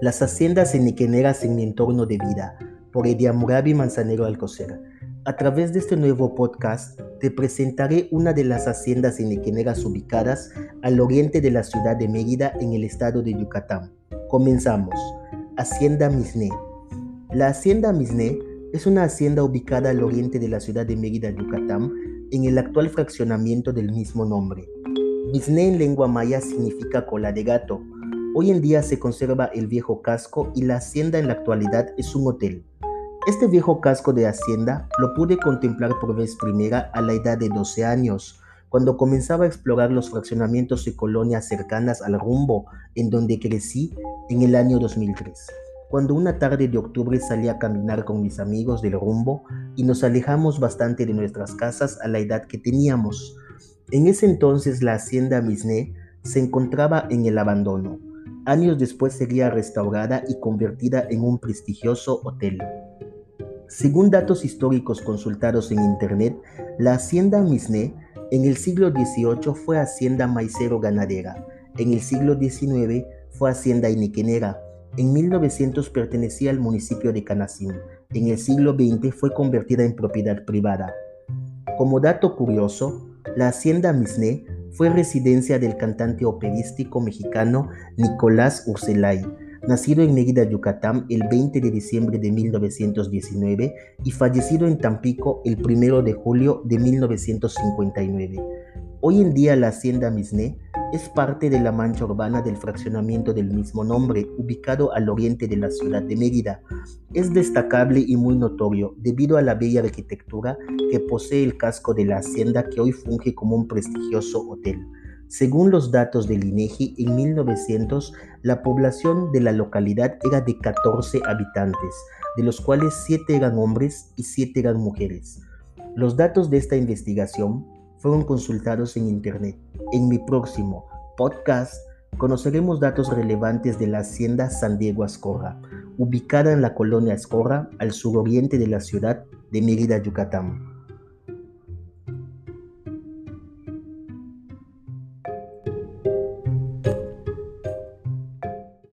Las haciendas eniqueneras en mi entorno de vida, por Ediamurabi Manzanero Alcocer. A través de este nuevo podcast te presentaré una de las haciendas eniqueneras ubicadas al oriente de la ciudad de Mérida en el estado de Yucatán. Comenzamos. Hacienda Misné. La Hacienda Misné es una hacienda ubicada al oriente de la ciudad de Mérida, Yucatán, en el actual fraccionamiento del mismo nombre. Misné en lengua maya significa cola de gato. Hoy en día se conserva el viejo casco y la hacienda en la actualidad es un hotel. Este viejo casco de hacienda lo pude contemplar por vez primera a la edad de 12 años, cuando comenzaba a explorar los fraccionamientos y colonias cercanas al rumbo en donde crecí en el año 2003. Cuando una tarde de octubre salí a caminar con mis amigos del rumbo y nos alejamos bastante de nuestras casas a la edad que teníamos. En ese entonces la hacienda Misné se encontraba en el abandono. Años después sería restaurada y convertida en un prestigioso hotel. Según datos históricos consultados en Internet, la hacienda Misné en el siglo XVIII fue hacienda maicero-ganadera, en el siglo XIX fue hacienda iniquenera, en 1900 pertenecía al municipio de Canacín, en el siglo XX fue convertida en propiedad privada. Como dato curioso, la hacienda Misné fue residencia del cantante operístico mexicano Nicolás Urselay, nacido en Mérida, Yucatán, el 20 de diciembre de 1919 y fallecido en Tampico el 1 de julio de 1959. Hoy en día la hacienda Misné es parte de la mancha urbana del fraccionamiento del mismo nombre, ubicado al oriente de la ciudad de Mérida. Es destacable y muy notorio debido a la bella arquitectura que posee el casco de la hacienda que hoy funge como un prestigioso hotel. Según los datos del INEGI, en 1900 la población de la localidad era de 14 habitantes, de los cuales 7 eran hombres y 7 eran mujeres. Los datos de esta investigación fueron consultados en Internet. En mi próximo podcast conoceremos datos relevantes de la hacienda San Diego Ascorra, ubicada en la colonia Ascorra, al suroriente de la ciudad de Mérida, Yucatán.